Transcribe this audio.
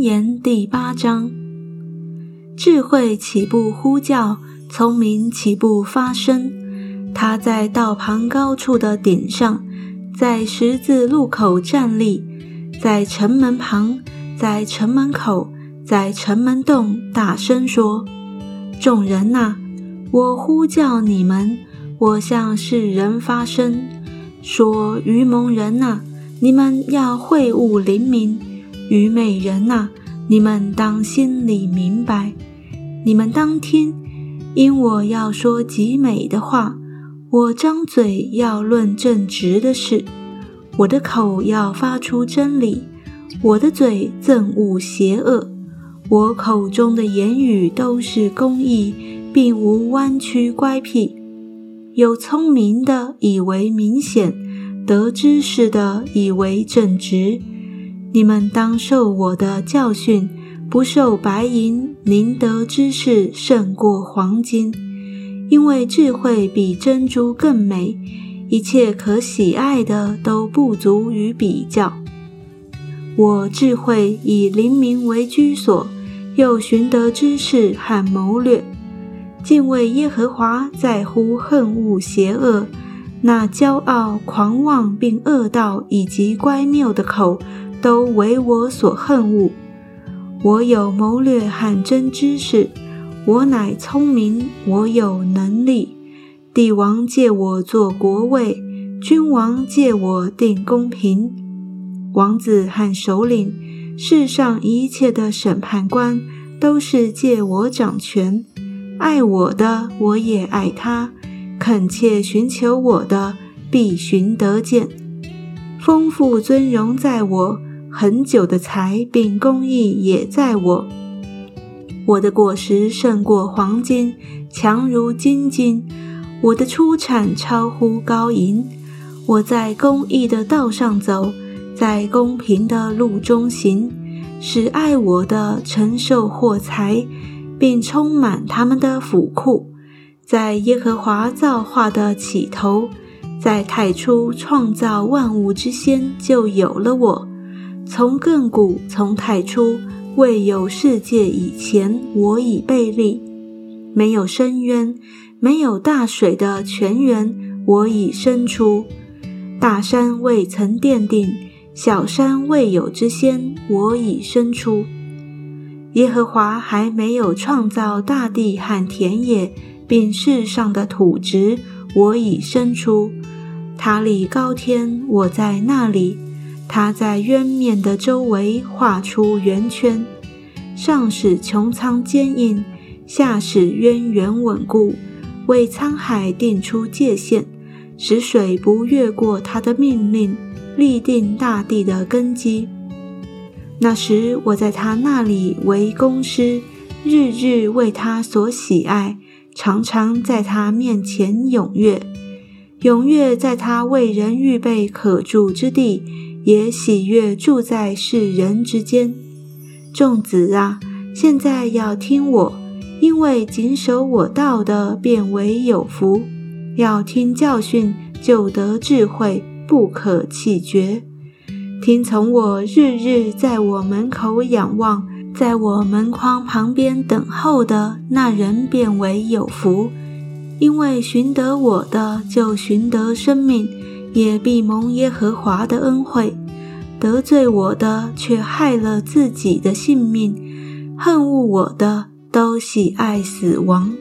言》第八章：智慧起步呼叫，聪明起步发声。他在道旁高处的顶上，在十字路口站立，在城门旁，在城门口，在城门洞大声说：“众人呐，我呼叫你们，我向世人发声，说愚蒙人呐，你们要会悟灵明；愚昧人呐，你们当心里明白，你们当听，因我要说极美的话。”我张嘴要论正直的事，我的口要发出真理，我的嘴憎恶邪恶，我口中的言语都是公义，并无弯曲乖僻。有聪明的以为明显，得知识的以为正直。你们当受我的教训，不受白银，宁得知识胜过黄金。因为智慧比珍珠更美，一切可喜爱的都不足于比较。我智慧以灵明为居所，又寻得知识和谋略。敬畏耶和华在乎恨恶邪恶，那骄傲、狂妄并恶道以及乖谬的口，都为我所恨恶。我有谋略和真知识。我乃聪明，我有能力。帝王借我做国位，君王借我定公平。王子和首领，世上一切的审判官，都是借我掌权。爱我的，我也爱他；恳切寻求我的，必寻得见。丰富尊荣在我，很久的财并公义也在我。我的果实胜过黄金，强如金金；我的出产超乎高银。我在公义的道上走，在公平的路中行，使爱我的承受货财，并充满他们的府库。在耶和华造化的起头，在太初创造万物之先，就有了我。从亘古，从太初。未有世界以前，我已被立；没有深渊，没有大水的泉源，我已生出。大山未曾奠定，小山未有之先，我已生出。耶和华还没有创造大地和田野，并世上的土质，我已生出。他立高天，我在那里。他在渊面的周围画出圆圈，上使穹苍坚硬，下使渊源稳固，为沧海定出界限，使水不越过他的命令，立定大地的根基。那时我在他那里为公师，日日为他所喜爱，常常在他面前踊跃，踊跃在他为人预备可住之地。也喜悦住在世人之间。众子啊，现在要听我，因为谨守我道的，便为有福。要听教训，就得智慧，不可气绝。听从我，日日在我门口仰望，在我门框旁边等候的那人，便为有福。因为寻得我的，就寻得生命。也必蒙耶和华的恩惠，得罪我的却害了自己的性命，恨恶我的都喜爱死亡。